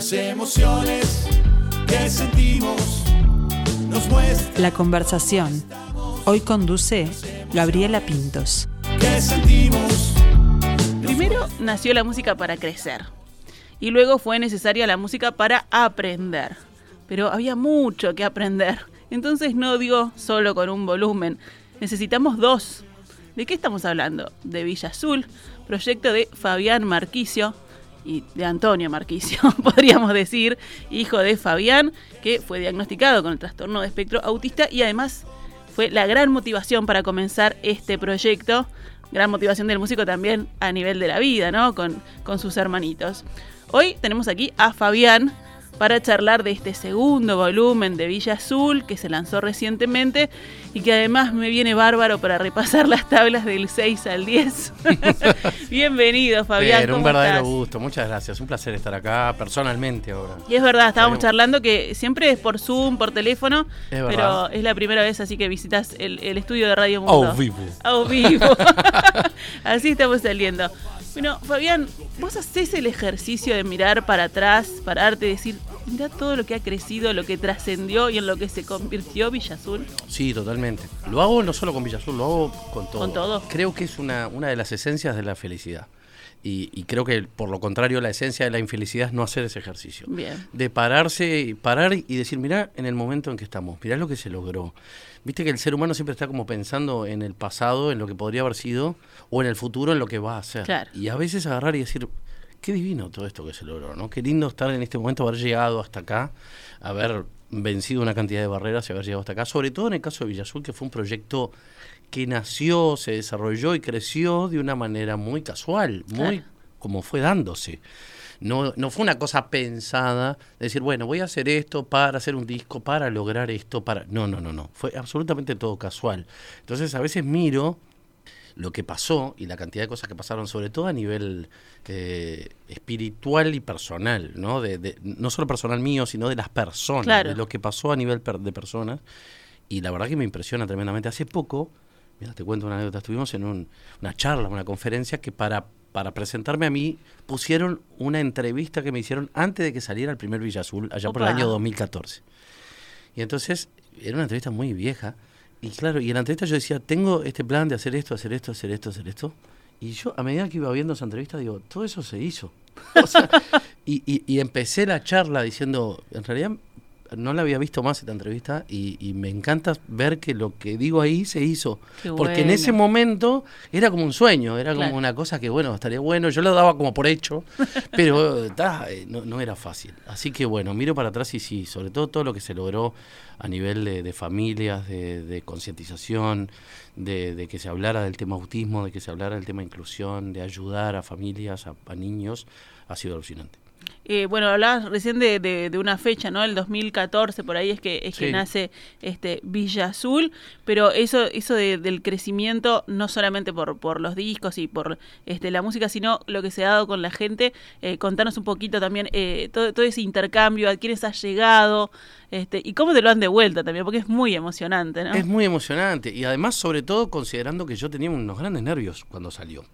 Las emociones que sentimos nos muestran La conversación. Hoy conduce Gabriela Pintos. sentimos. Primero nació la música para crecer y luego fue necesaria la música para aprender. Pero había mucho que aprender, entonces no dio solo con un volumen, necesitamos dos. ¿De qué estamos hablando? De Villa Azul, proyecto de Fabián Marquicio y de Antonio Marquicio, podríamos decir, hijo de Fabián, que fue diagnosticado con el trastorno de espectro autista y además fue la gran motivación para comenzar este proyecto. Gran motivación del músico también a nivel de la vida, ¿no? Con, con sus hermanitos. Hoy tenemos aquí a Fabián para charlar de este segundo volumen de Villa Azul que se lanzó recientemente y que además me viene bárbaro para repasar las tablas del 6 al 10. Bienvenido, Fabián. Pero un ¿cómo verdadero estás? gusto, muchas gracias. Un placer estar acá personalmente ahora. Y es verdad, estábamos charlando que siempre es por Zoom, por teléfono, Es pero es la primera vez así que visitas el, el estudio de Radio Mundo. Au vivo. Vivo. así estamos saliendo. Bueno, Fabián, vos haces el ejercicio de mirar para atrás, pararte y decir, mira todo lo que ha crecido, lo que trascendió y en lo que se convirtió Villa Azul. Sí, totalmente. Lo hago no solo con Villazul, lo hago con todo. ¿Con todo? Creo que es una, una de las esencias de la felicidad. Y, y creo que por lo contrario, la esencia de la infelicidad es no hacer ese ejercicio. Bien. De pararse, parar y decir, mirá en el momento en que estamos, mirá lo que se logró. Viste que el ser humano siempre está como pensando en el pasado, en lo que podría haber sido, o en el futuro, en lo que va a ser. Claro. Y a veces agarrar y decir, qué divino todo esto que se logró, ¿no? Qué lindo estar en este momento, haber llegado hasta acá, haber vencido una cantidad de barreras y haber llegado hasta acá. Sobre todo en el caso de Villazul, que fue un proyecto que nació, se desarrolló y creció de una manera muy casual, muy Claro. como fue dándose. No, no fue una cosa pensada, de decir, bueno, voy a hacer esto para hacer un disco, para lograr esto, para... No, no, no, no. Fue absolutamente todo casual. Entonces a veces miro lo que pasó y la cantidad de cosas que pasaron, sobre todo a nivel eh, espiritual y personal, ¿no? De, de- no solo personal mío, sino de las personas, Claro. de lo que pasó a nivel per- de personas. Y la verdad que me impresiona tremendamente. Hace poco, mira, te cuento una anécdota, estuvimos en un- una charla, una conferencia que para, para presentarme a mí pusieron una entrevista que me hicieron antes de que saliera el primer Villa Azul, allá por el año 2014. Y entonces era una entrevista muy vieja. Y claro, y en la entrevista yo decía, tengo este plan de hacer esto, hacer esto, hacer esto, hacer esto. Y yo, a medida que iba viendo esa entrevista, digo, todo eso se hizo. O sea, y, y- y empecé la charla diciendo, en realidad no la había visto más esta entrevista y, y me encanta ver que lo que digo ahí se hizo. Qué Porque en ese momento era como un sueño, era como una cosa que, bueno, estaría bueno. Yo lo daba como por hecho, pero ta, eh, no, no era fácil. Así que, bueno, miro para atrás y sí, sobre todo todo lo que se logró a nivel de, de familias, de, de concientización, de, de que se hablara del tema autismo, de que se hablara del tema inclusión, de ayudar a familias, a, a niños, ha sido alucinante. Eh, bueno, hablabas recién de, de- de una fecha, ¿no? El 2014, por ahí es que es que nace este Villa Azul, pero eso, eso de- del crecimiento, no solamente por, por los discos y por este, la música, sino lo que se ha dado con la gente. Eh, contanos un poquito también eh, todo, todo ese intercambio, a quiénes has llegado, este, y cómo te lo han devuelto también, porque es muy emocionante, ¿no? Es muy emocionante y además, sobre todo, considerando que yo tenía unos grandes nervios cuando salió.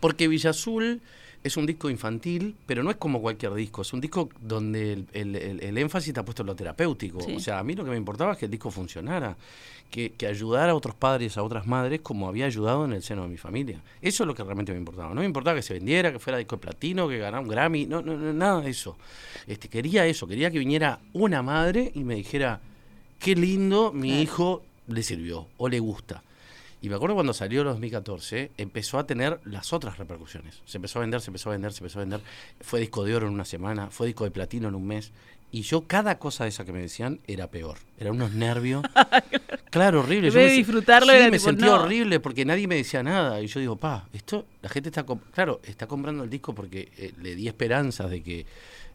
Porque Villa Azul es un disco infantil, pero no es como cualquier disco. Es un disco donde el, el- el- el énfasis está puesto en lo terapéutico. Sí. O sea, a mí lo que me importaba es que el disco funcionara, que, que ayudara a otros padres, a otras madres, como había ayudado en el seno de mi familia. Eso es lo que realmente me importaba. No me importaba que se vendiera, que fuera disco de platino, que ganara un Grammy, no, no, no, nada de eso. Este, quería eso, quería que viniera una madre y me dijera, qué lindo, mi hijo le sirvió o le gusta. Y me acuerdo cuando salió el 2014, empezó a tener las otras repercusiones. Se empezó a vender, se empezó a vender, se empezó a vender. Fue disco de oro en una semana, fue disco de platino en un mes. Y yo, cada cosa de esa que me decían era peor. Eran unos nervios. claro, horrible. Yo me disfrutarlo, sí, me tipo, sentía no. horrible porque nadie me decía nada. Y yo digo, pa, esto, la gente está, claro, está comprando el disco porque eh, le di esperanzas de que,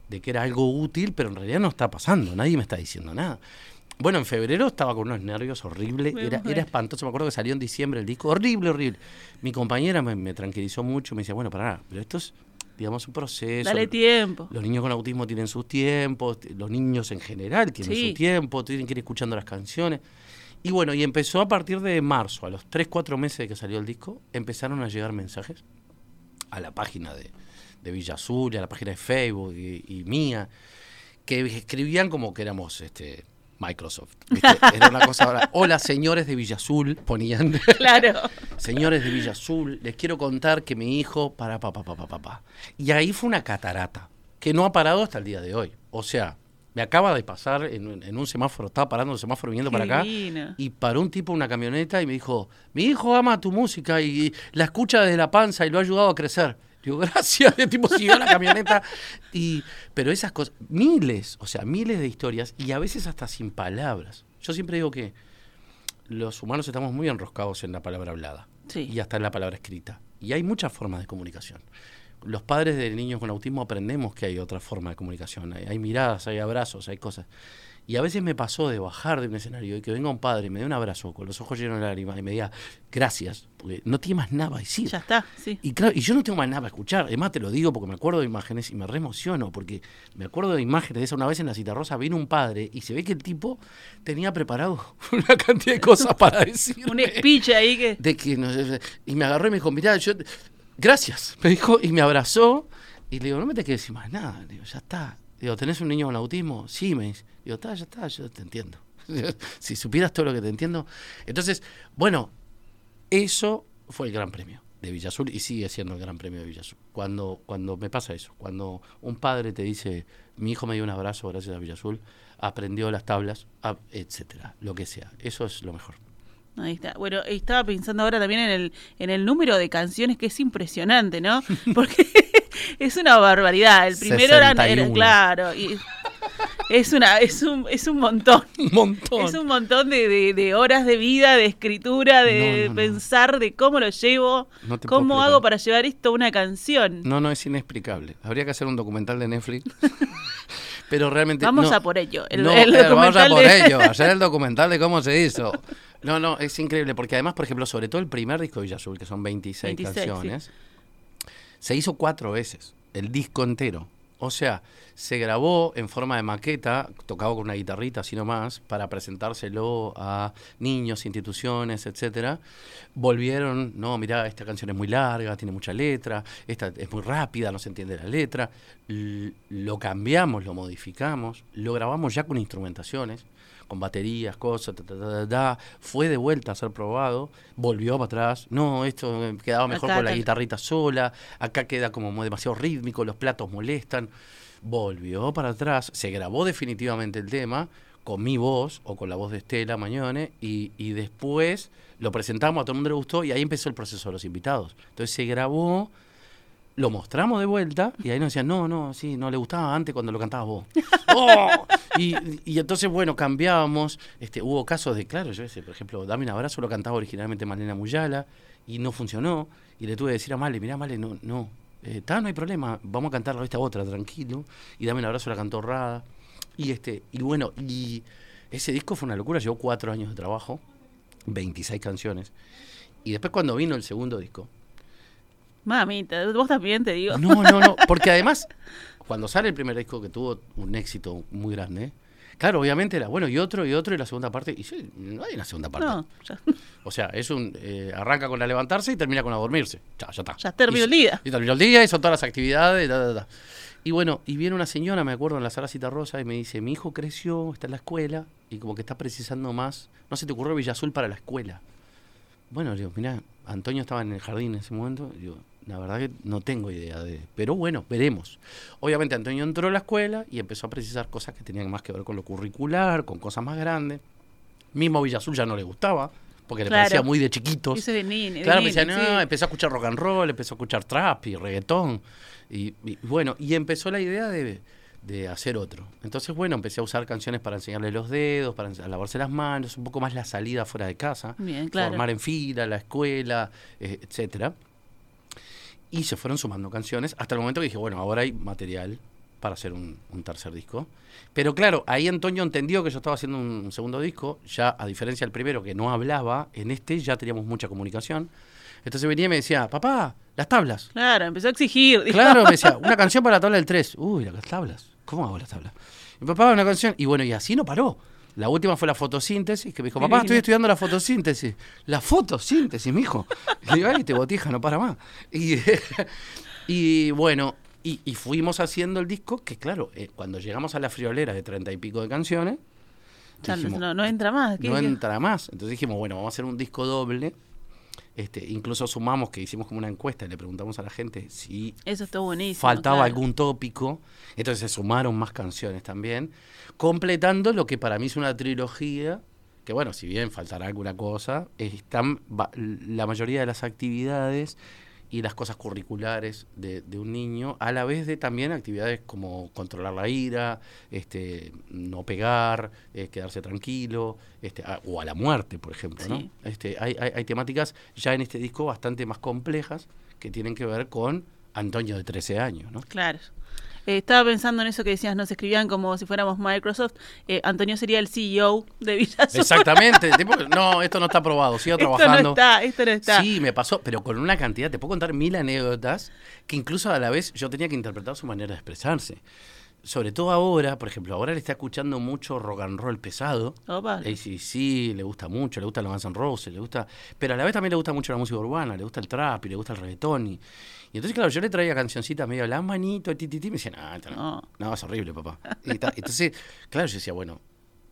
de que era algo útil, pero en realidad no está pasando. Nadie me está diciendo nada. Bueno, en febrero estaba con unos nervios horribles, era, era espantoso, me acuerdo que salió en diciembre el disco, horrible, horrible. Mi compañera me, me tranquilizó mucho, me decía, bueno, pará, pero esto es, digamos, un proceso. Dale tiempo. Los niños con autismo tienen sus tiempos, los niños en general tienen Sí. su tiempo, tienen que ir escuchando las canciones. Y bueno, y empezó a partir de marzo, a los 3, 4 meses de que salió el disco, empezaron a llegar mensajes a la página de, de Villa Azul, a la página de Facebook y, y mía, que escribían como que éramos este Microsoft. ¿viste? Era una cosa ahora. Hola, señores de Villa Azul, ponían. Claro. Señores de Villa Azul, les quiero contar que mi hijo para papá, papá, papá. Y ahí fue una catarata que no ha parado hasta el día de hoy. O sea, me acaba de pasar en, un- en un semáforo, estaba parando en un semáforo viniendo Qué para acá y paró un tipo en una camioneta y me dijo, mi hijo ama tu música y la escucha desde la panza y lo ha ayudado a crecer. Digo, gracias, el tipo siguió la camioneta. Y, pero esas cosas, miles, o sea, miles de historias y a veces hasta sin palabras. Yo siempre digo que los humanos estamos muy enroscados en la palabra hablada Sí. y hasta en la palabra escrita. Y hay muchas formas de comunicación. Los padres de niños con autismo aprendemos que hay otra forma de comunicación. Hay, hay miradas, hay abrazos, hay cosas. Y a veces me pasó de bajar de un escenario y que venga un padre y me dé un abrazo con los ojos llenos de lágrimas y me diga gracias, porque no tiene más nada a decir. Ya está, sí. Y claro, y yo no tengo más nada para escuchar. Además te lo digo porque me acuerdo de imágenes y me reemociono, porque me acuerdo de imágenes de esa una vez en la cita rosa vino un padre y se ve que el tipo tenía preparado una cantidad de cosas para decir. Un speech ahí que. De que no y me agarró y me dijo, mirá, yo gracias. Me dijo, y me abrazó, y le digo, no me tenés que decir más nada. Le digo, ya está. Digo, ¿tenés un niño con autismo? Sí, me dice. Digo, está, ya está, yo te entiendo. si supieras todo lo que te entiendo. Entonces, bueno, eso fue el gran premio de Villa Azul y sigue siendo el gran premio de Villa Azul. Cuando, cuando me pasa eso, cuando un padre te dice, mi hijo me dio un abrazo gracias a Villa Azul, aprendió las tablas, etcétera, lo que sea. Eso es lo mejor. Ahí está. Bueno, estaba pensando ahora también en el, en el número de canciones que es impresionante, ¿no? Porque es una barbaridad. El primero era, era- 61. claro, y es una, es un, es un montón. Montón. Es un montón de, de- de horas de vida, de escritura, de No, no, no. pensar de cómo lo llevo, cómo hago para llevar esto a una canción. No, no, es inexplicable. Habría que hacer un documental de Netflix. Pero realmente. Vamos a por ello. El, el eh, vamos a documental por de- ello, hacer el documental de cómo se hizo. No, no, es increíble, porque además, por ejemplo, sobre todo el primer disco de Villa Azul, que son 26, 26, canciones, se hizo cuatro veces, el disco entero. O sea, se grabó en forma de maqueta, tocado con una guitarrita así nomás, para presentárselo a niños, instituciones, etcétera. Volvieron, no, mirá, esta canción es muy larga, tiene mucha letra, esta es muy rápida, no se entiende la letra. Lo cambiamos, lo modificamos, lo grabamos ya con instrumentaciones, con baterías, cosas, ta, fue de vuelta a ser probado, volvió para atrás, no, esto eh, quedaba mejor Acá con la guitarrita sola, acá queda como demasiado rítmico, los platos molestan, volvió para atrás, se grabó definitivamente el tema con mi voz o con la voz de Estela Mañone y, y después lo presentamos, a todo el mundo le gustó y ahí empezó el proceso de los invitados. Entonces se grabó, lo mostramos de vuelta y ahí nos decían, no, no, sí, no le gustaba antes cuando lo cantabas vos. ¡Oh! y, y entonces, bueno, cambiábamos. Este, hubo casos de, claro, yo sé, por ejemplo, Dame un abrazo lo cantaba originalmente Malena Muyala y no funcionó. Y le tuve que decir a Male, mirá, Male, no, no, eh, ta, no hay problema, vamos a cantar esta otra, tranquilo. Y Dame un abrazo la cantó Rada. Y este, y bueno, y ese disco fue una locura, llevó cuatro años de trabajo, 26 canciones. Y después cuando vino el segundo disco, Mamita, vos también te digo. no, no, no, porque además, cuando sale el primer disco que tuvo un éxito muy grande, claro, obviamente era bueno y otro y otro y la segunda parte, y sí, no hay una segunda parte. No, ya, O sea, es un eh, arranca con la levantarse y termina con la dormirse. Ya, ya está. ya terminó el día. Y terminó el día y son todas las actividades. ta, ta, ta. Y bueno, y viene una señora, me acuerdo, en la sala Cita Rosa y me dice, mi hijo creció, está en la escuela y como que está precisando más. No se te ocurrió Villa Azul para la escuela. Bueno, le digo, mirá, Antonio estaba en el jardín en ese momento. y Digo, la verdad que no tengo idea de... Pero bueno, veremos. Obviamente Antonio entró a la escuela y empezó a precisar cosas que tenían más que ver con lo curricular, con cosas más grandes. Mismo Villa Azul ya no le gustaba, porque le parecía muy de chiquitos. Ese de de Claro, me nene, decía, no, sí. empezó a escuchar rock and roll, empezó a escuchar trap y reggaetón. Y, y bueno, y empezó la idea de, de hacer otro. Entonces, bueno, empecé a usar canciones para enseñarle los dedos, para lavarse las manos, un poco más la salida fuera de casa, Bien, claro. formar en fila, la escuela, eh, etcétera. Y se fueron sumando canciones hasta el momento que dije, bueno, ahora hay material para hacer un, un tercer disco. Pero claro, ahí Antonio entendió que yo estaba haciendo un segundo disco, ya a diferencia del primero que no hablaba, en este ya teníamos mucha comunicación. Entonces venía y me decía, papá, las tablas. Claro, empezó a exigir. dijo. Claro, me decía, una canción para la tabla del 3. Uy, las tablas. ¿Cómo hago las tablas? Mi papá, una canción. Y bueno, y así no paró. La última fue la fotosíntesis, que me dijo, papá, estoy estudiando la fotosíntesis. La fotosíntesis, mijo. Le digo, ay, te botija, no para más. Y, y bueno, Y, y fuimos haciendo el disco, que claro, eh, cuando llegamos a la friolera de treinta y pico de canciones, no- dijimos, no, no entra más. ¿qué- no qué? entra más. Entonces dijimos, bueno, vamos a hacer un disco doble. Este, incluso sumamos que hicimos como una encuesta y le preguntamos a la gente si Eso está buenísimo. faltaba claro. algún tópico. Entonces se sumaron más canciones también, completando lo que para mí es una trilogía. Que bueno, si bien faltará alguna cosa, están la mayoría de las actividades y las cosas curriculares de, de un niño, a la vez de también actividades como controlar la ira, este, no pegar, eh, quedarse tranquilo, este, a- o a la muerte, por ejemplo. ¿no? Sí. Este, hay, hay, hay temáticas ya en este disco bastante más complejas que tienen que ver con Antonio de 13 años. ¿no? Claro. Eh, estaba pensando en eso que decías, nos escribían como si fuéramos Microsoft. Eh, Antonio sería el CEO de Villa Azul. Exactamente. tipo, no, esto no está aprobado, sigo Esto trabajando. no está, esto no está. Sí, me pasó, pero con una cantidad, te puedo contar mil anécdotas que incluso a la vez yo tenía que interpretar su manera de expresarse. Sobre todo ahora, por ejemplo, ahora le está escuchando mucho rock and roll pesado. Opa. sí, le gusta mucho, le gusta los Guns N' Roses, le gusta, pero a la vez también le gusta mucho la música urbana, le gusta el trap y le gusta el reggaetón. Y, y entonces, claro, yo le traía cancioncitas medio la manito, ti, ti, ti, me decían, ah, no, No. no, es horrible, papá. Y ta- entonces, claro, yo decía, bueno,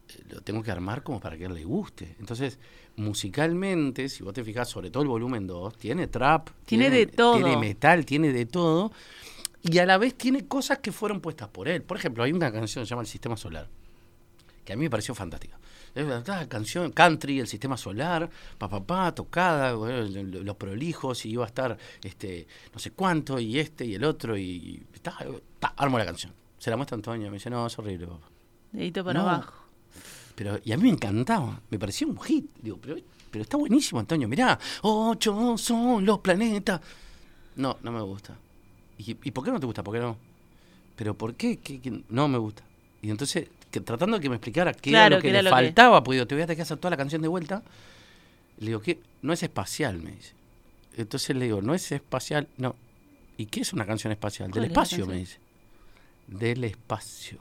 eh, lo tengo que armar como para que él le guste. Entonces, musicalmente, si vos te fijas, sobre todo el volumen 2, tiene trap, Tiene de todo. tiene metal, tiene de todo. Y a la vez tiene cosas que fueron puestas por él. Por ejemplo, hay una canción que se llama El Sistema Solar, que a mí me pareció fantástica. Canción country, el sistema solar, pa, pa, pa, tocada, los prolijos, y iba a estar este no sé cuánto, y este y el otro, y, y ta, ta, armo la canción. Se la muestra Antonio, me dice, no, es horrible, papá. Dedito para No. abajo. Pero, y a mí me encantaba, me parecía un hit. Digo, pero, pero está buenísimo, Antonio, mirá, ocho son los planetas. No, no me gusta. ¿Y, y por qué no te gusta? ¿Por qué no? Pero ¿por qué? ¿Qué- qué? No me gusta. Y entonces, que, tratando de que me explicara qué Claro, era lo que era le lo que- faltaba, pues digo, te voy a tener que hacer toda la canción de vuelta. Le digo, ¿qué? No es espacial, me dice. Entonces le digo, no es espacial, no. ¿Y qué es una canción espacial? ¿Cuál Del es espacio, me dice. Del espacio.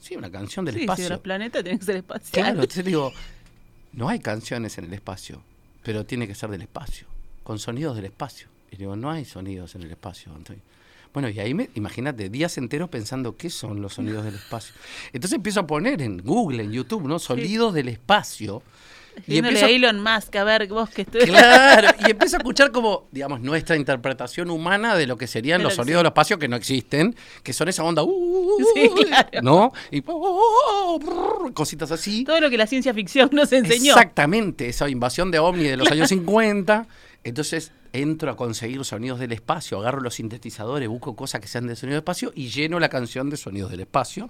Sí, una canción del sí, espacio. si los planetas tienen que ser espaciales. Claro, entonces digo, no hay canciones en el espacio, pero tiene que ser del espacio, con sonidos del espacio. Y digo, no hay sonidos en el espacio, Antonio. Bueno, y ahí me, imagínate, días enteros pensando qué son los sonidos del espacio. Entonces empiezo a poner en Google, en YouTube, ¿no? Sonidos del espacio. Y empiezo, a Elon Musk, a ver, vos que estoy... claro, y empiezo a escuchar como, digamos, nuestra interpretación humana de lo que serían De lo los sonidos del espacio que no existen, que son esa onda, uh, Sí, claro. ¿no? Y uh, brr, cositas así. Todo lo que la ciencia ficción nos enseñó. Exactamente, esa invasión de ovni de los años 50. Entonces entro a conseguir sonidos del espacio, agarro los sintetizadores, busco cosas que sean de sonido del espacio y lleno la canción de sonidos del espacio.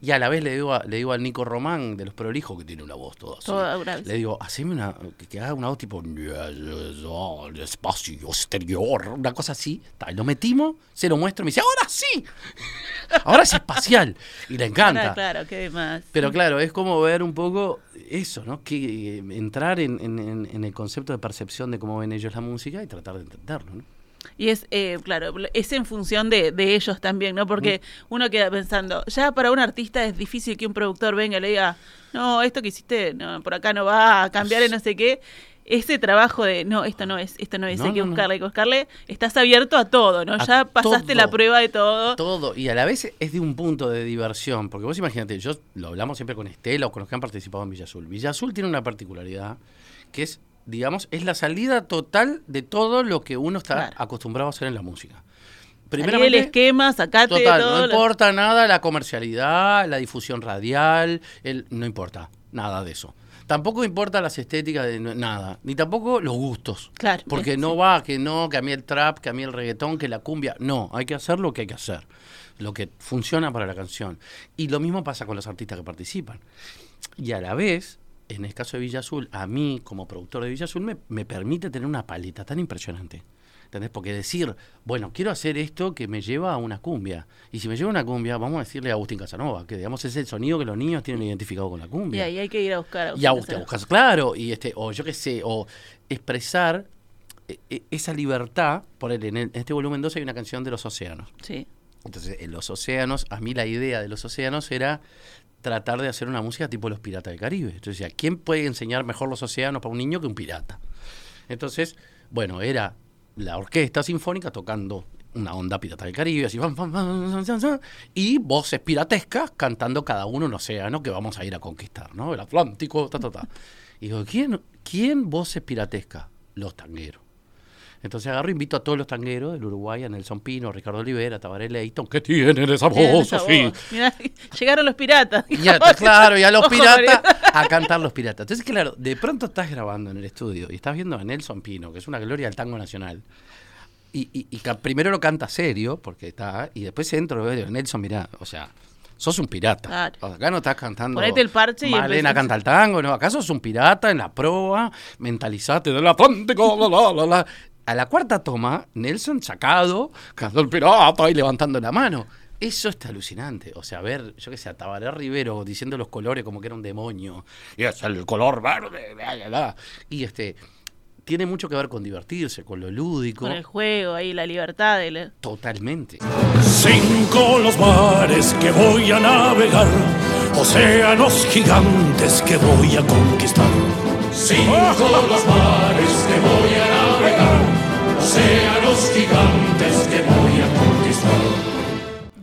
Y a la vez le digo, a- le digo al Nico Román de Los Prolijos, que tiene una voz toda así. Toda. Le digo, haceme una, que, que haga una voz tipo, el espacio exterior, una cosa así. Ta, y lo metimos, se lo muestro y me dice, ahora sí, ahora es espacial. Y le encanta. Claro, claro, qué más. Pero claro, es como ver un poco eso, ¿no? Que eh, entrar en, en- en- en el concepto de percepción de cómo ven ellos la música y tratar de entenderlo, ¿no? Y es, eh, claro, es en función de, de ellos también, ¿no? Porque uno queda pensando, ya para un artista es difícil que un productor venga y le diga, no, esto que hiciste no, por acá no va a cambiar y no sé qué. Ese trabajo de, no, esto no es, esto no es, No, hay que buscarle, hay que buscarle, estás abierto a todo, ¿no? A ya pasaste la prueba de todo. Todo, y a la vez es de un punto de diversión, porque vos imagínate, yo lo hablamos siempre con Estela o con los que han participado en Villa Azul. Villa Azul tiene una particularidad que es, digamos, es la salida total de todo lo que uno está Claro. acostumbrado a hacer en la música. Salí del esquema, sacate Total, todo. no lo- importa nada la comercialidad, la difusión radial, el, no importa nada de eso. Tampoco importa las estéticas de nada, ni tampoco los gustos. Claro, Porque es- no va, que no, que a mí el trap, que a mí el reggaetón, que la cumbia. No, hay que hacer lo que hay que hacer. Lo que funciona para la canción. Y lo mismo pasa con los artistas que participan. Y a la vez, en el caso de Villa Azul, a mí, como productor de Villa Azul, me, me permite tener una paleta tan impresionante. ¿Entendés? Porque decir, bueno, quiero hacer esto que me lleva a una cumbia. Y si me lleva a una cumbia, vamos a decirle a Agustín Casanova, que digamos es el sonido que los niños tienen identificado con la Y cumbia. ahí hay que ir a buscar. Y a buscar usted buscas, claro, y este, o yo qué sé, o expresar eh, eh, esa libertad, por en, el- en este volumen 2 hay una canción de los océanos. Sí. Entonces, en los océanos, a mí la idea de los océanos era tratar de hacer una música tipo los piratas del Caribe. Entonces, decía, ¿quién puede enseñar mejor los océanos para un niño que un pirata? Entonces, bueno, era la orquesta sinfónica tocando una onda pirata del Caribe, así, y voces piratescas cantando cada uno un océano que vamos a ir a conquistar, ¿no? El Atlántico, ta, ta, ta. Y digo, ¿quién, quién voces piratescas? Los tangueros. Entonces agarro e invito a todos los tangueros del Uruguay, a Nelson Pino, Ricardo Olivera, Tabaré Leighton, que tienen esa voz así. llegaron los piratas. Y claro, y a los piratas, a cantar los piratas. Entonces, claro, de pronto estás grabando en el estudio y estás viendo a Nelson Pino, que es una gloria del tango nacional. Y, y- y primero lo canta serio, porque está, y después entro y veo, Nelson, mirá, o sea, sos un pirata. Claro. O sea, Acá no estás cantando. Ponete el parche y Malena empezás. canta el tango, no, acá sos un pirata en la proa, mentalizate del Atlántico, la, la, la, la. A la cuarta toma, Nelson sacado, cantando el pirata y levantando la mano. Eso está alucinante. O sea, ver, yo qué sé, a Tabaré Rivero diciendo los colores como que era un demonio. Y es el color verde, bla, bla, bla. Y este, tiene mucho que ver con divertirse, con lo lúdico. Con el juego ahí, la libertad. de la- Totalmente. Cinco los mares que voy a navegar, océanos gigantes que voy a conquistar. Cinco los mares que voy a navegar, gigantes que voy a conquistar.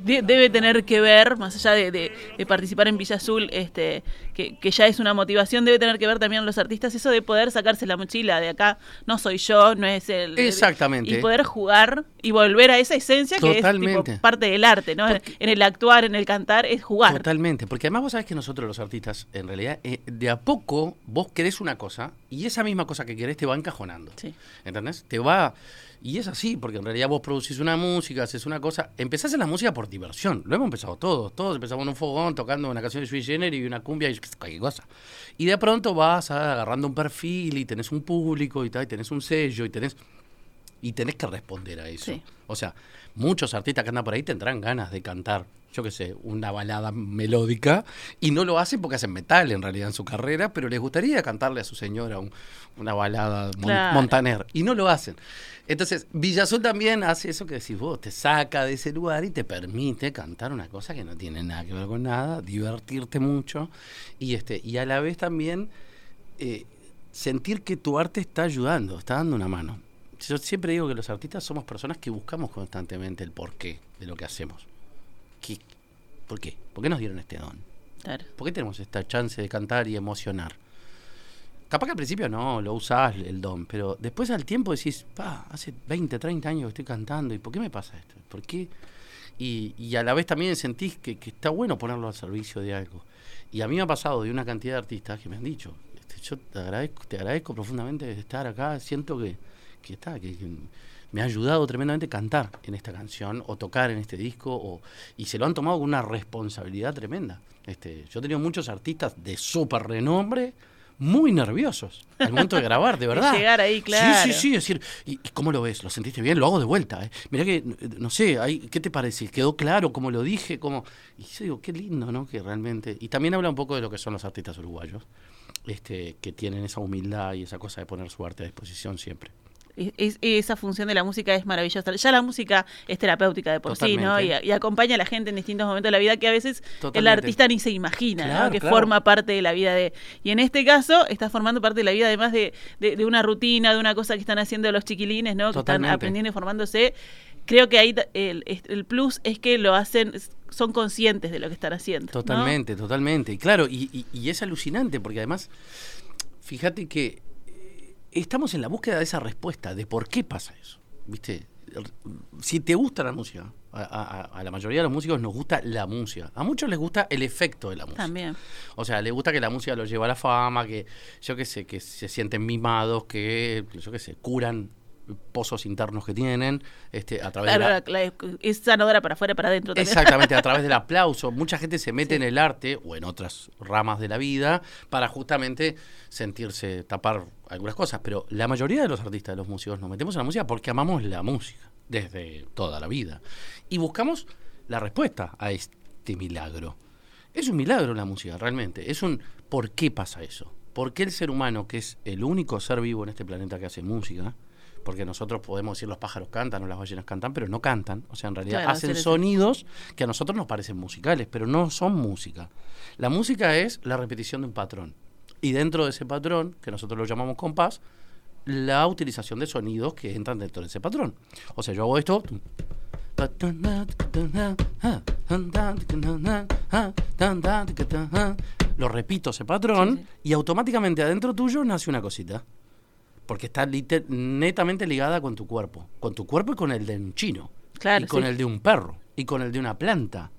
De- debe tener que ver, más allá de, de- de participar en Villa Azul, este, que, que ya es una motivación, debe tener que ver también los artistas eso de poder sacarse la mochila de acá, no soy yo, no es el... Exactamente. Y poder jugar y volver a esa esencia que es tipo, parte del arte, ¿no? Porque- en el actuar, en el cantar, es jugar. Totalmente, porque además vos sabés que nosotros los artistas, en realidad, eh, de a poco vos querés una cosa y esa misma cosa que querés te va encajonando. Sí. ¿Entendés? Te va... Y es así, porque en realidad vos producís una música, haces una cosa... Empezás en la música por diversión. Lo hemos empezado todos. Todos empezamos en un fogón tocando una canción de Sui Generis y una cumbia y cualquier cosa. Y de pronto vas agarrando un perfil y tenés un público y tal, y tenés un sello y tenés... Y tenés que responder a eso. Sí. O sea, muchos artistas que andan por ahí tendrán ganas de cantar, yo qué sé, una balada melódica y no lo hacen porque hacen metal en realidad en su carrera, pero les gustaría cantarle a su señora un- una balada mon- Claro. Montaner y no lo hacen. Entonces, Villazón también hace eso que decís vos, te saca de ese lugar y te permite cantar una cosa que no tiene nada que ver con nada, divertirte mucho y este y a la vez también eh, sentir que tu arte está ayudando, está dando una mano. Yo siempre digo que los artistas somos personas que buscamos constantemente el porqué de lo que hacemos. ¿Qué- ¿Por qué? ¿Por qué nos dieron este don? Claro. ¿Por qué tenemos esta chance de cantar y emocionar? Capaz que al principio no, lo usás el don, pero después al tiempo decís, pa, hace 20, 30 años que estoy cantando, ¿y por qué me pasa esto? ¿Por qué? Y, y a la vez también sentís que, que está bueno ponerlo al servicio de algo. Y a mí me ha pasado de una cantidad de artistas que me han dicho, este, yo te agradezco, te agradezco profundamente de estar acá, siento que, que está, que, que me ha ayudado tremendamente cantar en esta canción o tocar en este disco o, y se lo han tomado con una responsabilidad tremenda. Este, yo he tenido muchos artistas de súper renombre muy nerviosos al momento de grabar, de verdad. llegar ahí, claro. Sí, sí, sí, es decir, ¿y, cómo lo ves? ¿Lo sentiste bien? Lo hago de vuelta. ¿eh? Mirá que, no sé, ahí, ¿qué te parece? ¿Quedó claro cómo lo dije? ¿Cómo? Y yo digo, qué lindo, ¿no? Que realmente... Y también habla un poco de lo que son los artistas uruguayos, este, que tienen esa humildad y esa cosa de poner su arte a disposición siempre. Es- es- esa función de la música es maravillosa. Ya la música es terapéutica de por sí, ¿no? Y, acompaña a la gente en distintos momentos de la vida que a veces el artista ni se imagina, ¿no? Que claro. forma parte de la vida de... Y en este caso está formando parte de la vida además de, de- de una rutina, de una cosa que están haciendo los chiquilines, ¿no? Que están aprendiendo y formándose. Creo que ahí el, el plus es que lo hacen, son conscientes de lo que están haciendo. ¿no? Totalmente, totalmente. Y claro, y, y- y es alucinante porque además, fíjate que estamos en la búsqueda de esa respuesta, de por qué pasa eso. ¿Viste? Si te gusta la música, a, a- a la mayoría de los músicos nos gusta la música. A muchos les gusta el efecto de la música. También. O sea, les gusta que la música los lleva a la fama, que yo qué sé, que se sienten mimados, que yo qué sé, curan pozos internos que tienen este, a través de Claro, la, la- es sanadora para afuera, para adentro también. Exactamente, a través del aplauso. Mucha gente se mete en el arte o en otras ramas de la vida para justamente sentirse, tapar algunas cosas. Pero la mayoría de los artistas, de los músicos, nos metemos en la música porque amamos la música desde toda la vida. Y buscamos la respuesta a este milagro. Es un milagro la música, realmente. Es un ¿por qué pasa eso? ¿Por qué el ser humano, que es el único ser vivo en este planeta que hace música, porque nosotros podemos decir los pájaros cantan o las ballenas cantan, pero no cantan, o sea, en realidad Claro, hacen sonidos que a nosotros nos parecen musicales, pero no son música. La música es la repetición de un patrón. Y dentro de ese patrón, que nosotros lo llamamos compás, la utilización de sonidos que entran dentro de ese patrón. O sea, yo hago esto, Lo repito ese patrón Sí, sí. y automáticamente adentro tuyo nace una cosita. Porque está netamente ligada con tu cuerpo. Con tu cuerpo y con el de un chino. Claro, y con sí. el de un perro. Y con el de una planta.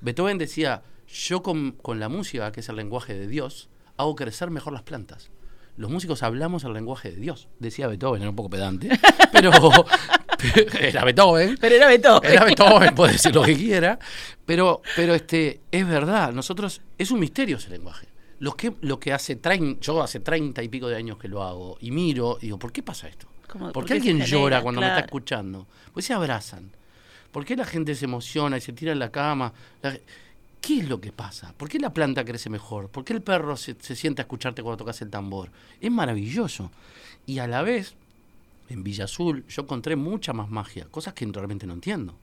Beethoven decía, yo con, con la música, que es el lenguaje de Dios, hago crecer mejor las plantas. Los músicos hablamos el lenguaje de Dios, decía Beethoven, era un poco pedante, pero era Beethoven. Pero era Beethoven. Era Beethoven, puede decir lo que quiera, pero, pero este, es verdad, nosotros, es un misterio ese lenguaje. Lo que, lo que hace, trein- yo hace treinta y pico de años que lo hago, y miro, y digo, ¿por qué pasa esto? Como, ¿Por ¿por qué alguien genera? llora cuando me está escuchando? ¿Por qué se abrazan? ¿Por qué la gente se emociona y se tira en la cama? La- ¿Qué es lo que pasa? ¿Por qué la planta crece mejor? ¿Por qué el perro se, se sienta a escucharte cuando tocas el tambor? Es maravilloso. Y a la vez, en Villa Azul, yo encontré mucha más magia, cosas que realmente no entiendo.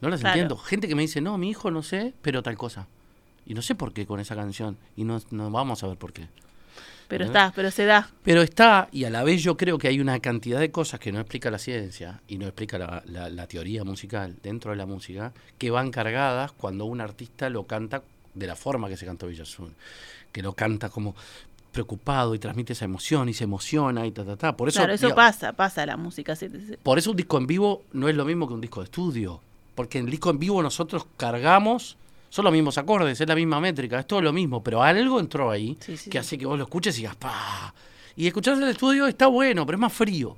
No las Claro. entiendo. Gente que me dice, no, mi hijo no sé, pero tal cosa. Y no sé por qué con esa canción. Y no, no vamos a ver por qué. Pero está, pero se da. Pero está, y a la vez yo creo que hay una cantidad de cosas que no explica la ciencia y no explica la, la- la teoría musical dentro de la música, que van cargadas cuando un artista lo canta de la forma que se cantó Villazón, que lo canta como preocupado y transmite esa emoción y se emociona y ta, ta, ta. Por eso, claro, eso pasa, pasa la música. se- por eso un disco en vivo no es lo mismo que un disco de estudio. Porque en el disco en vivo nosotros cargamos, son los mismos acordes, es la misma métrica, es todo lo mismo, pero algo entró ahí Sí, sí, que hace que vos lo escuches y digas, ¡pa! Y escuchar en el estudio está bueno, pero es más frío.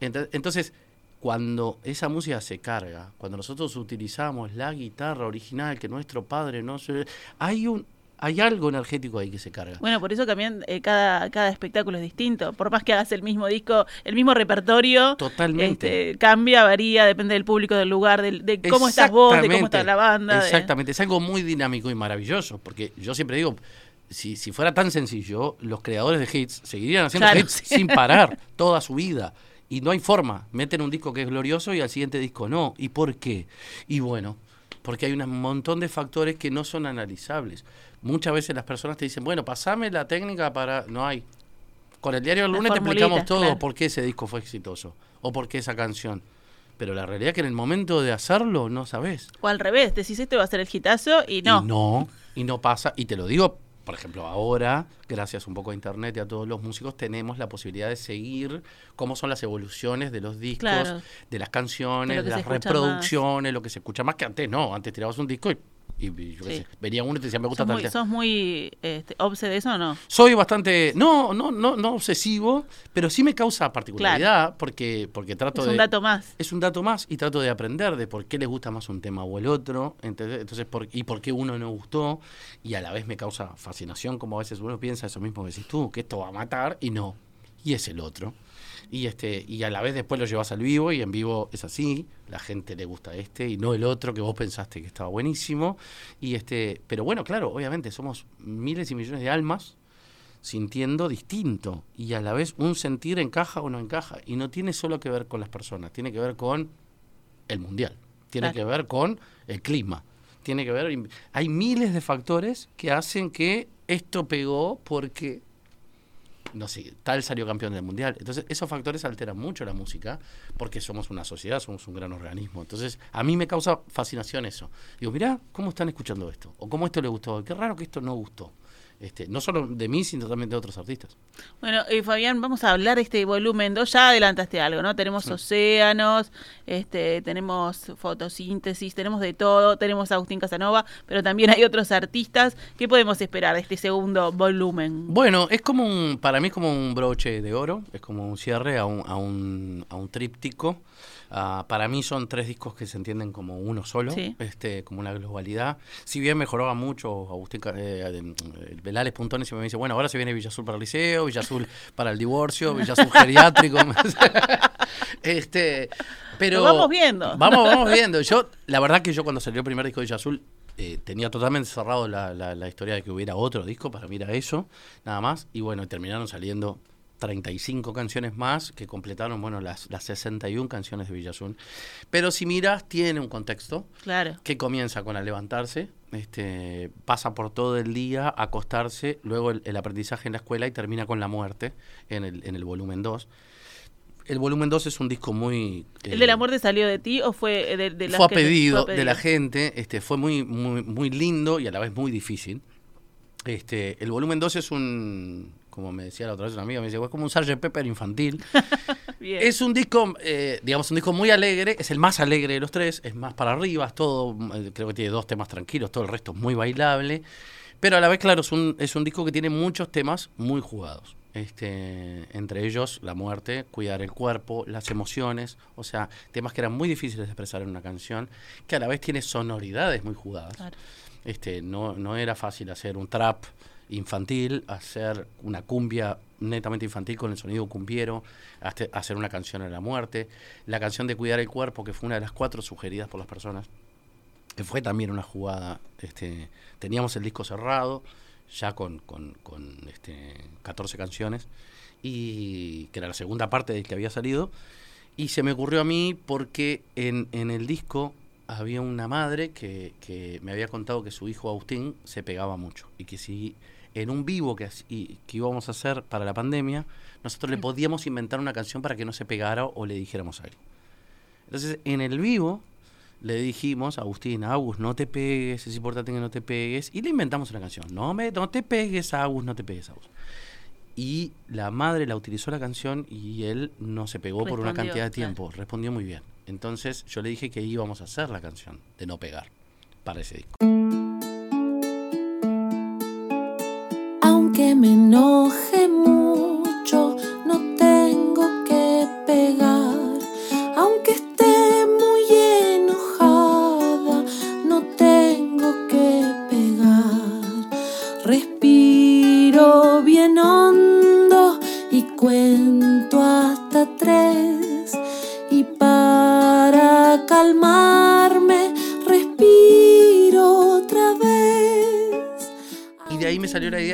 Ent- Entonces, cuando esa música se carga, cuando nosotros utilizamos la guitarra original que nuestro padre no se... Hay, un, hay algo energético ahí que se carga. Bueno, por eso también eh, cada, cada espectáculo es distinto. Por más que hagas el mismo disco, el mismo repertorio, Totalmente. este, cambia, varía, depende del público, del lugar, del- de, cómo estás vos, de cómo está la banda. de- Exactamente, es algo muy dinámico y maravilloso, porque yo siempre digo, si, si fuera tan sencillo, los creadores de hits seguirían haciendo Claro, hits sí. sin parar toda su vida. Y no hay forma, meten un disco que es glorioso y al siguiente disco no. ¿Y por qué? Y bueno, porque hay un montón de factores que no son analizables. Muchas veces las personas te dicen, bueno, pasame la técnica para... No hay. Con el diario del lunes te explicamos todo claro. por qué ese disco fue exitoso o por qué esa canción. Pero la realidad es que en el momento de hacerlo no sabes. O al revés, decís este va a ser el hitazo y no. Y no, y no pasa. Y te lo digo, por ejemplo, ahora, gracias un poco a internet y a todos los músicos, tenemos la posibilidad de seguir cómo son las evoluciones de los discos, Claro. de las canciones, De las reproducciones, lo que se escucha más que antes, no. Antes tirabas un disco y, y- yo qué Sí. sé, venía uno y te decía, me gusta ¿Sos muy, tema". sos muy este, obse de eso o no? Soy bastante, no, no, no, no obsesivo, pero sí me causa particularidad porque, porque trato Es de un dato más. es un dato más y trato de aprender de por qué les gusta más un tema o el otro, ¿entendés? entonces por, y por qué uno no gustó y a la vez me causa fascinación como a veces uno piensa eso mismo que decís tú, que esto va a matar y no, y es el otro. Y este y a la vez después lo llevas al vivo y en vivo es así, la gente le gusta este y no el otro que vos pensaste que estaba buenísimo y este, pero bueno, claro, obviamente somos miles y millones de almas sintiendo distinto y a la vez un sentir encaja o no encaja y no tiene solo que ver con las personas, tiene que ver con el mundial, tiene Claro. que ver con el clima, tiene que ver hay miles de factores que hacen que esto pegó porque no sé, tal salió campeón del mundial. Entonces, esos factores alteran mucho la música porque somos una sociedad, somos un gran organismo. Entonces, a mí me causa fascinación eso. Digo, mirá, ¿cómo están escuchando esto? O cómo esto le gustó. Qué raro que esto no gustó. Este, no solo de mí, sino también de otros artistas. Bueno, eh, Fabián, vamos a hablar de este volumen 2. Ya adelantaste algo, ¿no? Tenemos océanos, este, tenemos fotosíntesis, tenemos de todo, tenemos a Agustín Casanova, pero también hay otros artistas. ¿Qué podemos esperar de este segundo volumen? Bueno, es como un, para mí es como un broche de oro, es como un cierre a un, a un, a un tríptico. Ah, para mí son tres discos que se entienden como uno solo, Sí. este, como una globalidad. Si bien mejoraba mucho Agustín eh, eh, Velales Puntones y me dice, bueno, ahora se viene Villa Azul para el liceo, Villa Azul para el divorcio, Villa Azul geriátrico. este, pero Lo vamos viendo. Vamos, vamos viendo. Yo, la verdad que yo cuando salió el primer disco de Villa Azul eh, tenía totalmente cerrado la, la- la historia de que hubiera otro disco, para mí era eso, nada más. Y bueno, terminaron saliendo 35 canciones más que completaron, bueno, las, las 61 canciones de Villa Azul. Pero si miras, tiene un contexto Claro. que comienza con al levantarse, este, pasa por todo el día, acostarse, luego el, el aprendizaje en la escuela y termina con la muerte en el, en el volumen 2. El volumen 2 es un disco muy... ¿El de eh, la muerte salió de ti o fue de, de las fue a pedido de la gente, este, fue muy, muy, muy lindo y a la vez muy difícil. Este, el volumen 2 es un, como me decía la otra vez una amiga, me decía, es como un Sgt. Pepper infantil. Bien. es un disco, eh, digamos, un disco muy alegre, es el más alegre de los tres, es más para arriba, es todo, eh, creo que tiene dos temas tranquilos, todo el resto es muy bailable. Pero a la vez, claro, es un, es un disco que tiene muchos temas muy jugados. Este, entre ellos la muerte, cuidar el cuerpo, las emociones, o sea, temas que eran muy difíciles de expresar en una canción, que a la vez tiene sonoridades muy jugadas. Claro. Este, no, no era fácil hacer un trap infantil, hacer una cumbia netamente infantil con el sonido cumbiero, hace- hacer una canción a la muerte, la canción de cuidar el cuerpo, que fue una de las cuatro sugeridas por las personas, que fue también una jugada, este, teníamos el disco cerrado, ya con, con, con, este, 14 canciones, y que era la segunda parte del que había salido, y se me ocurrió a mí porque en, en el disco había una madre que, que me había contado que su hijo Agustín se pegaba mucho, y que si en un vivo que, hac- y- que íbamos a hacer para la pandemia, nosotros le podíamos inventar una canción para que no se pegara o le dijéramos algo. Entonces, en el vivo le dijimos a Agustín, Agus, no te pegues, es importante que no te pegues. Y le inventamos una canción. No, me, no te pegues, Agus, no te pegues, Agus. Y la madre la utilizó la canción y él no se pegó por una Respondió, cantidad de claro. tiempo. Respondió muy bien. Entonces yo le dije que íbamos a hacer la canción de no pegar para ese disco. Aunque me enoje mucho,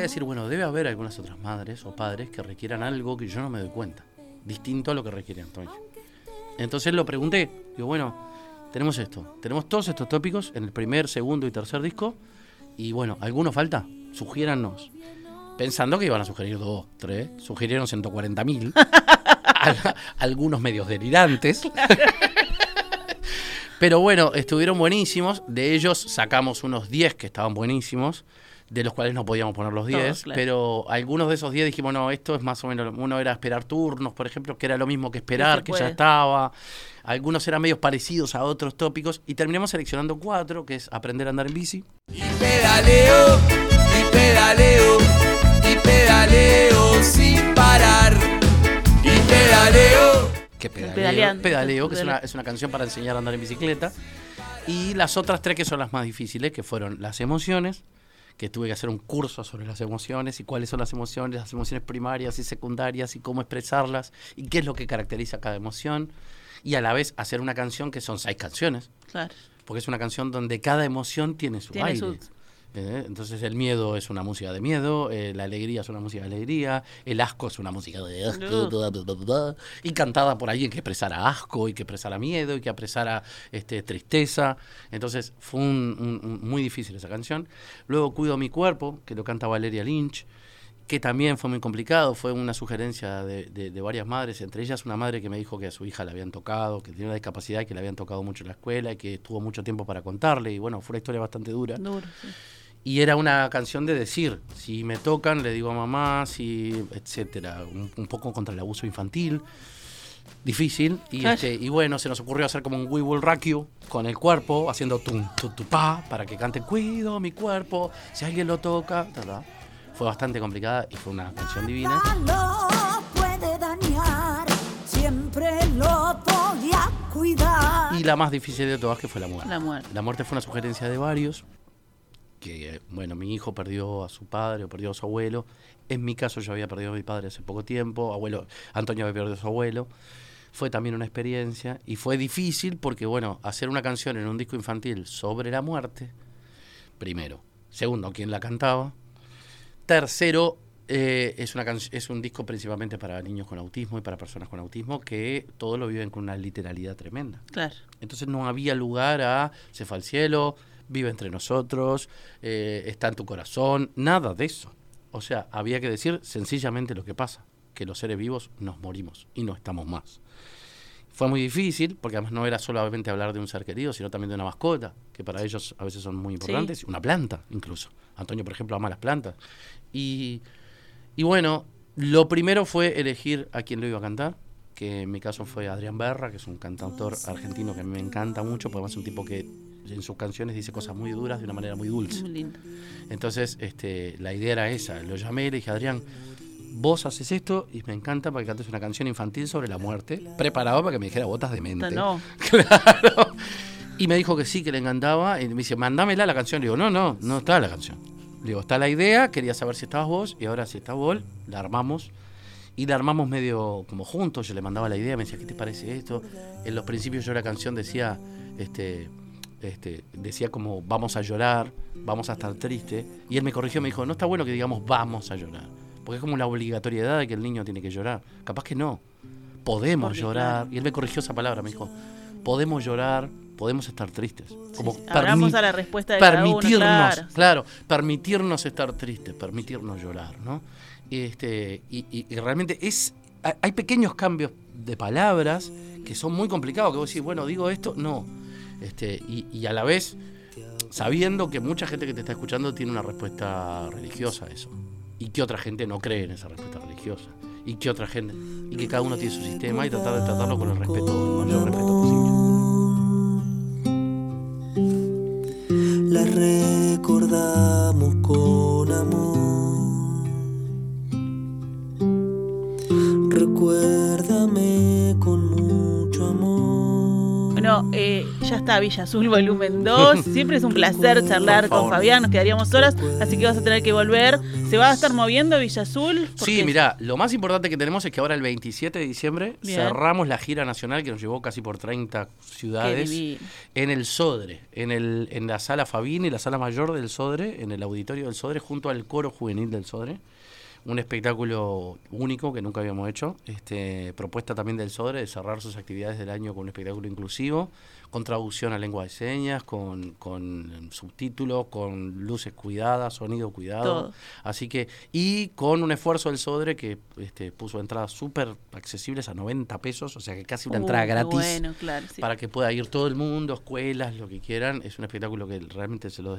de decir, bueno, debe haber algunas otras madres o padres que requieran algo que yo no me doy cuenta, distinto a lo que requiere Antonio. Entonces lo pregunté, digo, bueno, tenemos esto, tenemos todos estos tópicos en el primer, segundo y tercer disco, y bueno, ¿alguno falta? Sugiérannos. Pensando que iban a sugerir dos, tres, sugirieron 140 mil, algunos medios delirantes. Pero bueno, estuvieron buenísimos. De ellos sacamos unos 10 que estaban buenísimos, de los cuales no podíamos poner los 10. claro. Pero algunos de esos 10 dijimos, no, esto es más o menos. Uno era esperar turnos, por ejemplo, que era lo mismo que esperar, que ya estaba. Algunos eran medios parecidos a otros tópicos. Y terminamos seleccionando cuatro, que es aprender a andar en bici. Y pedaleo, y pedaleo, y pedaleo sin parar. Y pedaleo. que pedaleo, pedaleando, pedaleo, que es una, es una canción para enseñar a andar en bicicleta. Y las otras tres que son las más difíciles, que fueron las emociones, que tuve que hacer un curso sobre las emociones y cuáles son las emociones, las emociones primarias y secundarias y cómo expresarlas y qué es lo que caracteriza cada emoción. Y a la vez hacer una canción que son seis canciones, Claro. porque es una canción donde cada emoción tiene su Tiene su- ¿eh? Entonces el miedo es una música de miedo, eh, la alegría es una música de alegría, el asco es una música de asco, No. y cantada por alguien que expresara asco y que expresara miedo y que expresara este, tristeza. Entonces fue un- un- un- muy difícil esa canción. Luego Cuido mi cuerpo, que lo canta Valeria Lynch que también fue muy complicado, fue una sugerencia de, de- de varias madres, entre ellas una madre que me dijo que a su hija le habían tocado, que tenía una discapacidad, y que le habían tocado mucho en la escuela y que tuvo mucho tiempo para contarle, y bueno, fue una historia bastante dura. Sí. Y era una canción de decir, si me tocan, le digo a mamá, si, etcétera, un, un poco contra el abuso infantil. Difícil. Y, este, y bueno, se nos ocurrió hacer como un We Will Rock You con el cuerpo, haciendo tum, tu, tu, pa, para que cante Cuido mi cuerpo, si alguien lo toca. ta, ta. Fue bastante complicada y fue una canción divina. puede dañar, siempre lo voy a cuidar. Y la más difícil de todas que fue la muerte. La muerte. La muerte fue una sugerencia de varios. Que, bueno, mi hijo perdió a su padre o perdió a su abuelo. En mi caso yo había perdido a mi padre hace poco tiempo. Abuelo, Antonio había perdido a su abuelo. Fue también una experiencia y fue difícil porque, bueno, hacer una canción en un disco infantil sobre la muerte, primero. Segundo, quién la cantaba. Tercero, eh, es, una es un disco principalmente para niños con autismo y para personas con autismo que todos lo viven con una literalidad tremenda. Claro. Entonces no había lugar a se fue al cielo, vive entre nosotros, eh, está en tu corazón, nada de eso. O sea, había que decir sencillamente lo que pasa. que los seres vivos nos morimos y no estamos más. Fue muy difícil, porque además no era solamente hablar de un ser querido, sino también de una mascota, que para ellos a veces son muy importantes, una planta incluso. Antonio, por ejemplo, ama las plantas. Y, y bueno, lo primero fue elegir a quién lo iba a cantar, que en mi caso fue Adrián Berra, que es un cantautor argentino que me encanta mucho, porque además es un tipo que en sus canciones dice cosas muy duras de una manera muy dulce. Muy lindo. Entonces, este, la idea era esa. Lo llamé y le dije, Adrián, vos haces esto y me encanta para que cantes una canción infantil sobre la muerte, preparado para que me dijera botas de mente. No, Claro. Y me dijo que sí, que le encantaba. Y me dice, mándamela la canción. Le digo, no, no, no está la canción. Le digo, está la idea, quería saber si estabas vos, y ahora si estás vos, la armamos. Y la armamos medio como juntos. Yo le mandaba la idea, me decía, ¿qué te parece esto? En los principios yo la canción decía, este, este, decía como vamos a llorar, vamos a estar triste. Y él me corrigió, me dijo, no está bueno que digamos vamos a llorar. Porque es como la obligatoriedad de que el niño tiene que llorar. Capaz que no. Podemos Porque, llorar. claro. Y él me corrigió esa palabra, me dijo, podemos llorar, podemos estar tristes. Como permi- a la respuesta de cada uno, permitirnos, claro. claro, permitirnos estar tristes, permitirnos llorar, ¿no? Este, y, y- y realmente es, hay- hay pequeños cambios de palabras que son muy complicados, que vos decís, bueno, digo esto, no. Este, y, a la vez, sabiendo que mucha gente que te está escuchando tiene una respuesta religiosa a eso. Y que otra gente no cree en esa respuesta religiosa. Y que otra gente, y que cada uno tiene su sistema y tratar de tratarlo con el respeto, el mayor respeto posible. la recordamos con amor. Recuérdame con. Bueno, eh, ya está Villa Azul volumen 2. Siempre es un placer charlar con. Fabián, nos quedaríamos horas, así que vas a tener que volver. ¿Se va a estar moviendo Villa Azul? Sí, mirá, lo más importante que tenemos es que ahora el 27 de diciembre Bien. cerramos la gira nacional que nos llevó casi por 30 Qué ciudades en el Sodre, en, el, en la sala Fabini, la sala mayor del Sodre, en el auditorio del Sodre, junto al coro juvenil del Sodre. Un espectáculo único que nunca habíamos hecho. Este, propuesta también del Sodre de cerrar sus actividades del año con un espectáculo inclusivo, con traducción a lengua de señas, con, con subtítulos, con luces cuidadas, sonido cuidado. Todo. Así que, y con un esfuerzo del Sodre que este, puso entradas súper accesibles a 90 pesos, o sea que casi una Uh, entrada gratis Bueno, claro, sí. para que pueda ir todo el mundo, escuelas, lo que quieran. Es un espectáculo que realmente se lo,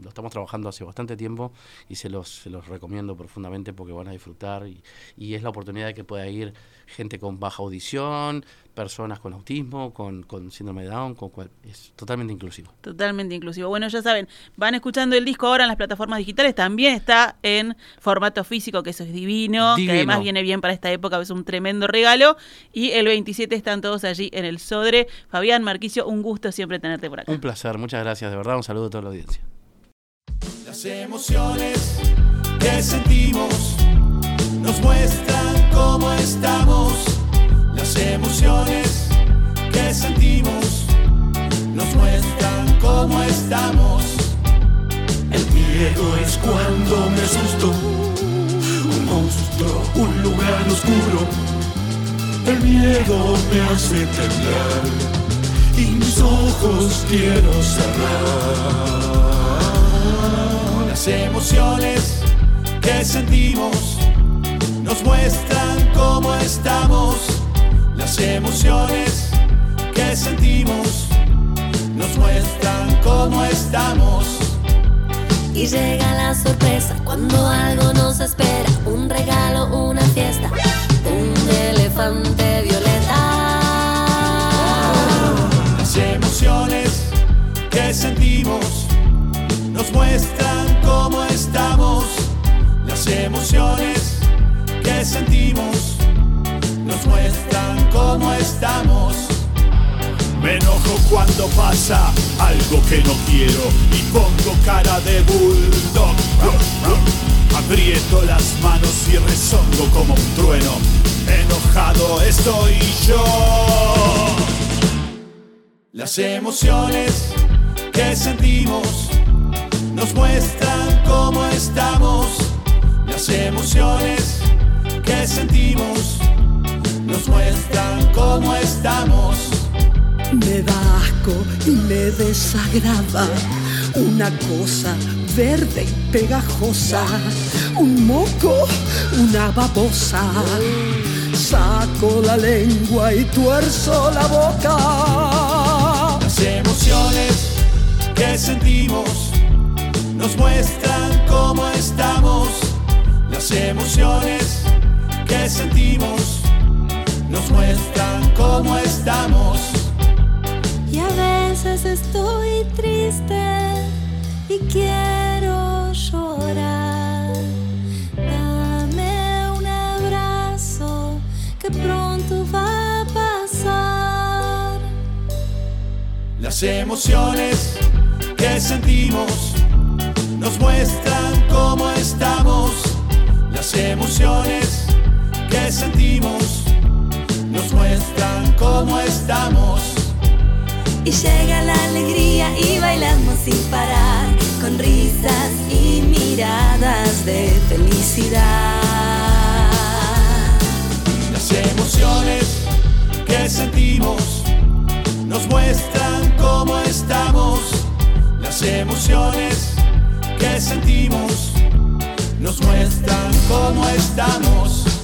lo estamos trabajando hace bastante tiempo y se los, se los recomiendo profundamente porque van a disfrutar y, y es la oportunidad de que pueda ir gente con baja audición, personas con autismo, con, con síndrome de Down, con cual, es totalmente inclusivo. Totalmente inclusivo. Bueno, ya saben, van escuchando el disco ahora en las plataformas digitales. También está en formato físico, que eso es divino, que además viene bien para esta época, es un tremendo regalo. Y el 27 están todos allí en el Sodre. Fabián Marquicio, un gusto siempre tenerte por acá. Un placer, muchas gracias, de verdad, un saludo a toda la audiencia. Las emociones que sentimos nos muestran cómo estamos. Las emociones que sentimos nos muestran cómo estamos. El miedo es cuando me asusto. Un monstruo, un lugar oscuro. El miedo me hace temblar y mis ojos quiero cerrar. Las emociones que sentimos nos muestran cómo estamos. Las emociones que sentimos nos muestran cómo estamos. Y llega la sorpresa cuando algo nos espera. Un regalo, una fiesta, un elefante violeta. Las emociones que sentimos nos muestran cómo estamos. Las emociones que sentimos nos muestran cómo estamos. Me enojo cuando pasa algo que no quiero y pongo cara de bulldog. Aprieto las manos y rezongo como un trueno. Enojado estoy yo. Las emociones que sentimos nos muestran cómo estamos. Las emociones que sentimos nos muestran cómo estamos. Me da asco y me desagrada una cosa verde y pegajosa, un moco, una babosa. Saco la lengua y tuerzo la boca. Las emociones que sentimos nos muestran cómo estamos. Las emociones que sentimos nos muestran cómo estamos. Y a veces estoy triste y quiero llorar. Dame un abrazo que pronto va a pasar. Las emociones que sentimos nos muestran cómo estamos. Las emociones que sentimos nos muestran cómo estamos. Y llega la alegría y bailamos sin parar, con risas y miradas de felicidad. Las emociones que sentimos nos muestran cómo estamos. Las emociones que sentimos nos muestran cómo estamos.